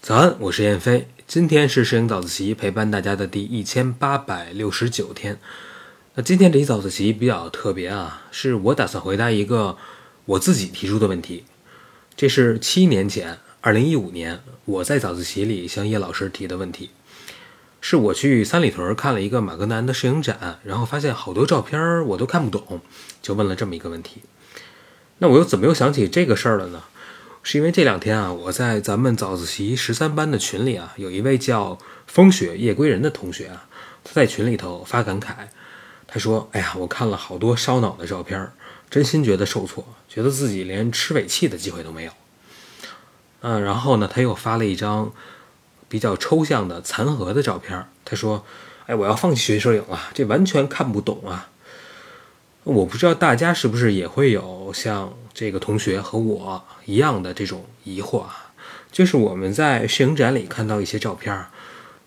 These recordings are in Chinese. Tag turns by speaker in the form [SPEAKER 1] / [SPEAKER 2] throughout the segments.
[SPEAKER 1] 早安，我是燕飞。今天是摄影早自习陪伴大家的第一千八百六十九天。那今天这一早自习比较特别啊，是我打算回答一个我自己提出的问题。这是七年前，二零一五年我在早自习里向叶老师提的问题。是我去三里屯看了一个马格南的摄影展，然后发现好多照片我都看不懂，就问了这么一个问题。那我又怎么又想起这个事儿了呢？是因为这两天啊，我在咱们早自习十三班的群里啊，有一位叫风雪夜归人的同学啊，他在群里头发感慨，他说：“哎呀，我看了好多烧脑的照片，真心觉得受挫，觉得自己连吃尾气的机会都没有。”嗯，然后呢，他又发了一张比较抽象的残荷的照片，他说：“哎，我要放弃学摄影了，这完全看不懂啊。”我不知道大家是不是也会有像这个同学和我一样的这种疑惑啊？就是我们在摄影展里看到一些照片，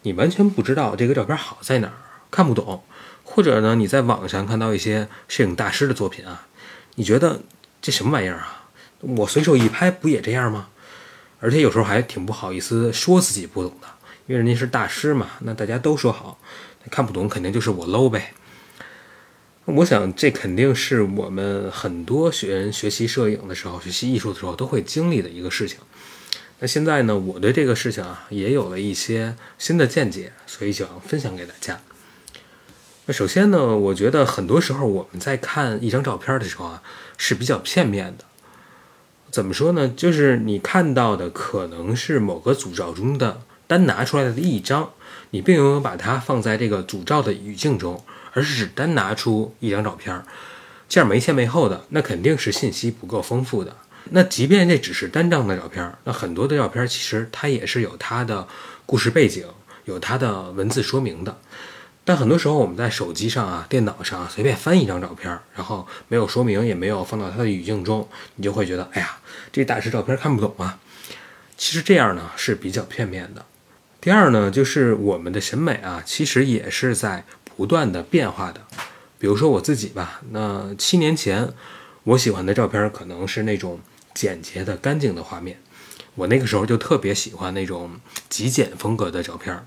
[SPEAKER 1] 你完全不知道这个照片好在哪儿，看不懂；或者呢，你在网上看到一些摄影大师的作品啊，你觉得这什么玩意儿啊？我随手一拍不也这样吗？而且有时候还挺不好意思说自己不懂的，因为人家是大师嘛，那大家都说好，看不懂肯定就是我 low 呗。我想，这肯定是我们很多学员学习摄影的时候、学习艺术的时候都会经历的一个事情。那现在呢，我对这个事情啊也有了一些新的见解，所以想分享给大家。那首先呢，我觉得很多时候我们在看一张照片的时候啊是比较片面的。怎么说呢？就是你看到的可能是某个组照中的单拿出来的一张，你并没有把它放在这个组照的语境中。而是只单拿出一张照片，这样没前没后的，那肯定是信息不够丰富的。那即便这只是单张的照片，那很多的照片其实它也是有它的故事背景，有它的文字说明的。但很多时候我们在手机上啊、电脑上随便翻一张照片，然后没有说明，也没有放到它的语境中，你就会觉得，哎呀，这大师照片看不懂啊。其实这样呢是比较片面的。第二呢，就是我们的审美啊，其实也是在。不断的变化的，比如说我自己吧，那七年前我喜欢的照片可能是那种简洁的、干净的画面，我那个时候就特别喜欢那种极简风格的照片。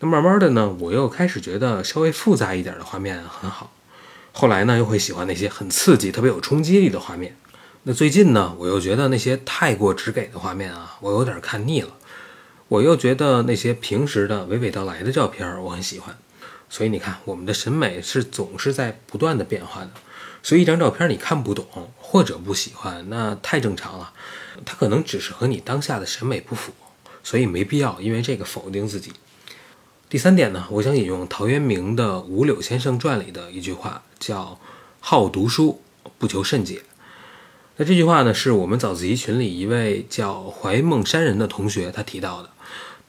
[SPEAKER 1] 那慢慢的呢，我又开始觉得稍微复杂一点的画面很好，后来呢又会喜欢那些很刺激、特别有冲击力的画面。那最近呢，我又觉得那些太过直给的画面啊，我有点看腻了。我又觉得那些平时的娓娓道来的照片我很喜欢。所以你看，我们的审美是总是在不断的变化的。所以一张照片你看不懂或者不喜欢，那太正常了。它可能只是和你当下的审美不符，所以没必要因为这个否定自己。第三点呢，我想引用陶渊明的《五柳先生传》里的一句话，叫“好读书，不求甚解”。那这句话呢，是我们早自习群里一位叫怀梦山人的同学他提到的。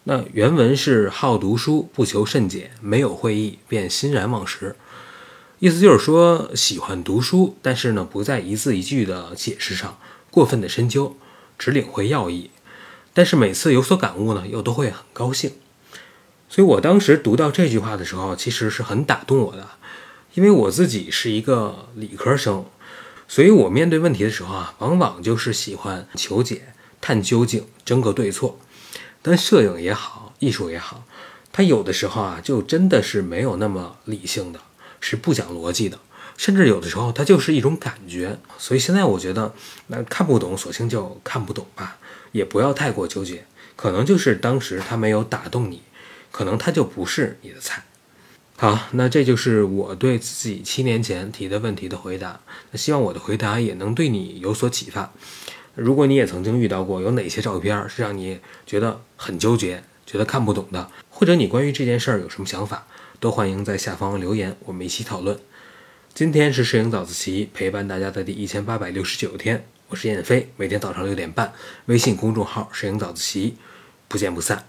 [SPEAKER 1] 那原文是“好读书，不求甚解，没有会意，便欣然忘食”。意思就是说，喜欢读书，但是呢，不在一字一句的解释上过分的深究，只领会要义。但是每次有所感悟呢，又都会很高兴。所以我当时读到这句话的时候，其实是很打动我的，因为我自己是一个理科生，所以我面对问题的时候啊，往往就是喜欢求解、探究竟、争个对错。但摄影也好，艺术也好，它有的时候啊，就真的是没有那么理性的，是不讲逻辑的，甚至有的时候它就是一种感觉。所以现在我觉得，那看不懂，索性就看不懂吧，也不要太过纠结。可能就是当时它没有打动你，可能它就不是你的菜。好，那这就是我对自己七年前提的问题的回答。那希望我的回答也能对你有所启发。如果你也曾经遇到过，有哪些照片是让你觉得很纠结、觉得看不懂的，或者你关于这件事儿有什么想法，都欢迎在下方留言，我们一起讨论。今天是摄影早自习陪伴大家的第一千八百六十九天，我是燕飞，每天早上六点半，微信公众号“摄影早自习”，不见不散。